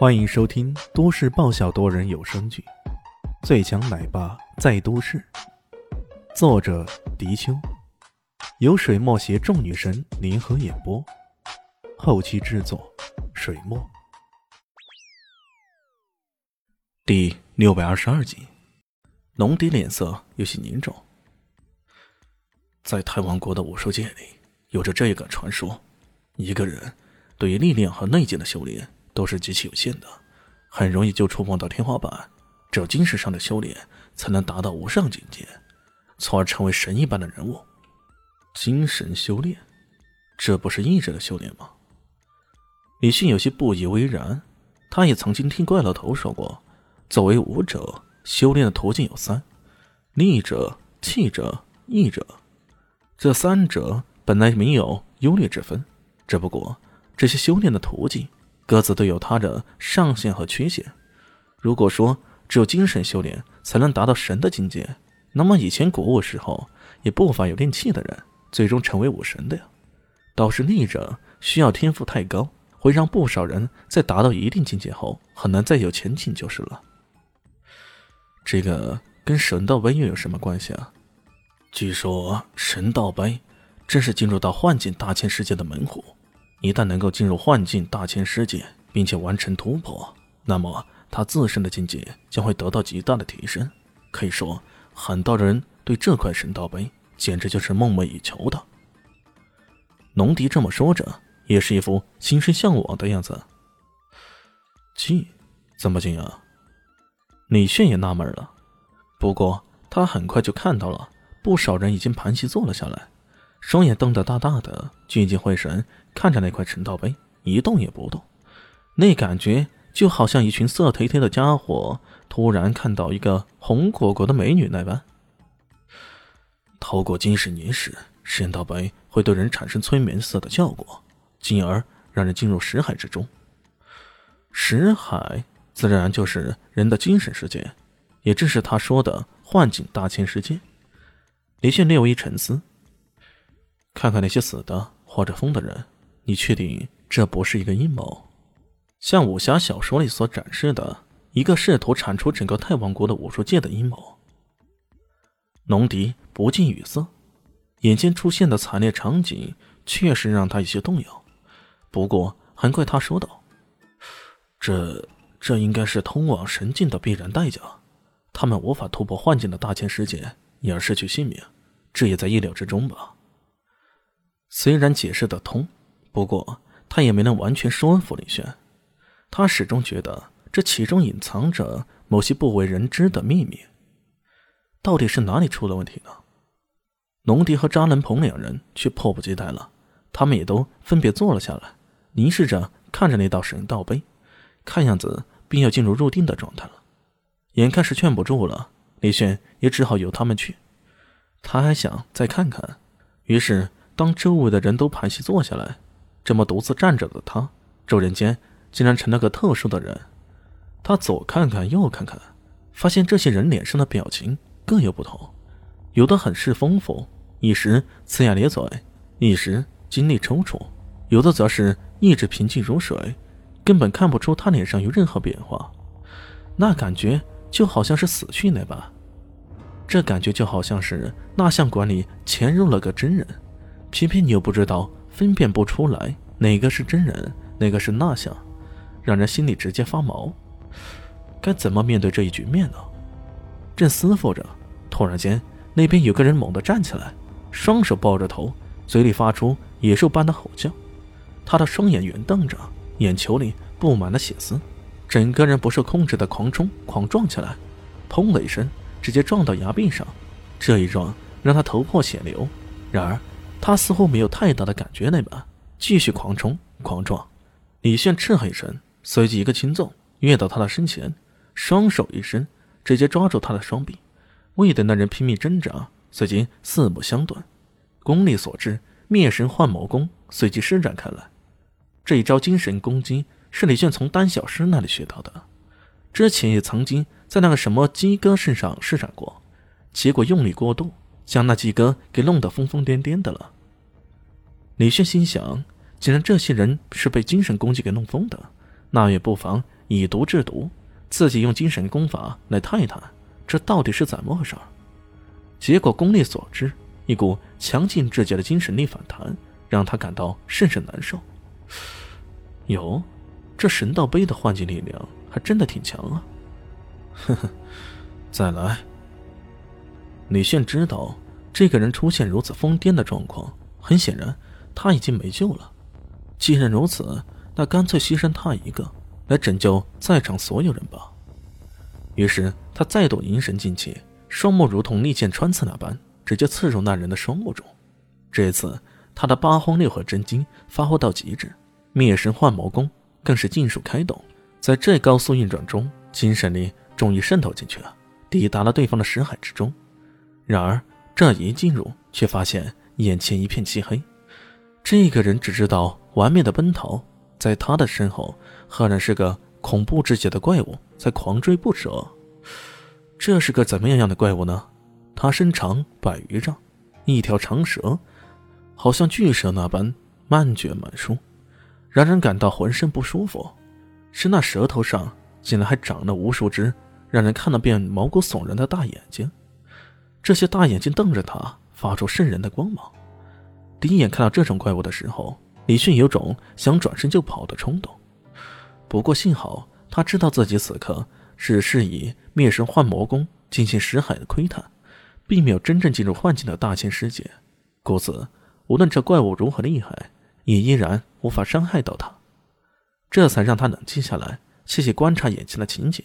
欢迎收听都市爆笑多人有声剧《最强奶爸在都市》，作者：迪秋，由水墨携众女神联合演播，后期制作：水墨。第六百二十二集，龙迪脸色有些凝重。在太王国的武术界里，有着这个传说：一个人对于力量和内劲的修炼。都是极其有限的，很容易就触碰到天花板。只有精神上的修炼，才能达到无上境界，从而成为神一般的人物。精神修炼，这不是意志的修炼吗？李迅有些不以为然。他也曾经听怪老头说过，作为武者，修炼的途径有三：力者、气者、意者。这三者本来没有优劣之分，只不过这些修炼的途径。各自都有它的上限和缺陷。如果说只有精神修炼才能达到神的境界，那么以前古武时候也不乏有练气的人最终成为武神的呀。倒是逆者需要天赋太高，会让不少人在达到一定境界后很难再有前景就是了。这个跟神道碑又有什么关系啊？据说神道碑正是进入到幻境大千世界的门户。一旦能够进入幻境大千世界，并且完成突破，那么他自身的境界将会得到极大的提升。可以说，很多人对这块神道碑简直就是梦寐以求的。龙迪这么说着，也是一副心生向往的样子。进？怎么进啊？李炫也纳闷了。不过他很快就看到了，不少人已经盘膝坐了下来。双眼瞪得大大的，聚精会神看着那块陈道碑，一动也不动。那感觉就好像一群色颓颓的家伙突然看到一个红果果的美女那般。透过金石凝视，神道碑会对人产生催眠似的效果，进而让人进入识海之中。识海自然就是人的精神世界，也正是他说的幻境大千世界。李迅略微沉思。看看那些死的或者疯的人，你确定这不是一个阴谋？像武侠小说里所展示的一个试图铲除整个太王国的武术界的阴谋？龙迪不禁语塞，眼前出现的惨烈场景确实让他有些动摇。不过很快他说道：“这这应该是通往神境的必然代价。他们无法突破幻境的大千世界，因而失去性命，这也在意料之中吧。”虽然解释得通，不过他也没能完全说服李轩。他始终觉得这其中隐藏着某些不为人知的秘密。到底是哪里出了问题呢？龙迪和扎兰鹏两人却迫不及待了，他们也都分别坐了下来，凝视着看着那道神道碑，看样子便要进入入定的状态了。眼看是劝不住了，李轩也只好由他们去。他还想再看看，于是。当周围的人都盘膝坐下来，这么独自站着的他，骤然间竟然成了个特殊的人。他左看看右看看，发现这些人脸上的表情各有不同，有的很是丰富，一时呲牙咧嘴，一时精力抽搐；有的则是一直平静如水，根本看不出他脸上有任何变化。那感觉就好像是死去那般，这感觉就好像是蜡像馆里潜入了个真人。偏偏你又不知道分辨不出来哪个是真人，哪个是蜡像，让人心里直接发毛。该怎么面对这一局面呢？正思索着，突然间，那边有个人猛地站起来，双手抱着头，嘴里发出野兽般的吼叫。他的双眼圆瞪着，眼球里布满了血丝，整个人不受控制的狂冲狂撞起来，砰的一声，直接撞到崖壁上。这一撞让他头破血流。然而。他似乎没有太大的感觉那般，继续狂冲狂撞。李炫斥喝一声，随即一个轻纵跃到他的身前，双手一伸，直接抓住他的双臂。未等那人拼命挣扎，随即四目相对，功力所致，灭神幻魔功随即施展开来。这一招精神攻击是李炫从丹小师那里学到的，之前也曾经在那个什么鸡哥身上施展过，结果用力过度。将那几个给弄得疯疯癫癫的了。李炫心想，既然这些人是被精神攻击给弄疯的，那也不妨以毒制毒，自己用精神功法来探一探，这到底是怎么回事？结果功力所致，一股强劲至极的精神力反弹，让他感到甚是难受。哟，这神道碑的幻境力量还真的挺强啊！呵呵，再来。李炫知道这个人出现如此疯癫的状况，很显然他已经没救了。既然如此，那干脆牺牲他一个，来拯救在场所有人吧。于是他再度凝神静气，双目如同利剑穿刺那般，直接刺入那人的双目中。这次他的八荒六合真经发挥到极致，灭神幻魔功更是尽数开动。在这高速运转中，精神力终于渗透进去了，抵达了对方的识海之中。然而这一进入，却发现眼前一片漆黑。这个人只知道玩命的奔逃，在他的身后，赫然是个恐怖至极的怪物，在狂追不舍。这是个怎么样样的怪物呢？它身长百余丈，一条长蛇，好像巨蛇那般漫卷满舒，让人感到浑身不舒服。是那舌头上竟然还长了无数只让人看了便毛骨悚然的大眼睛，这些大眼睛瞪着他，发出渗人的光芒。第一眼看到这种怪物的时候，李迅有种想转身就跑的冲动。不过幸好他知道自己此刻只是以灭神幻魔功进行识海的窥探，并没有真正进入幻境的大千世界，故此无论这怪物如何厉害，也依然无法伤害到他。这才让他冷静下来，细细观察眼前的情景。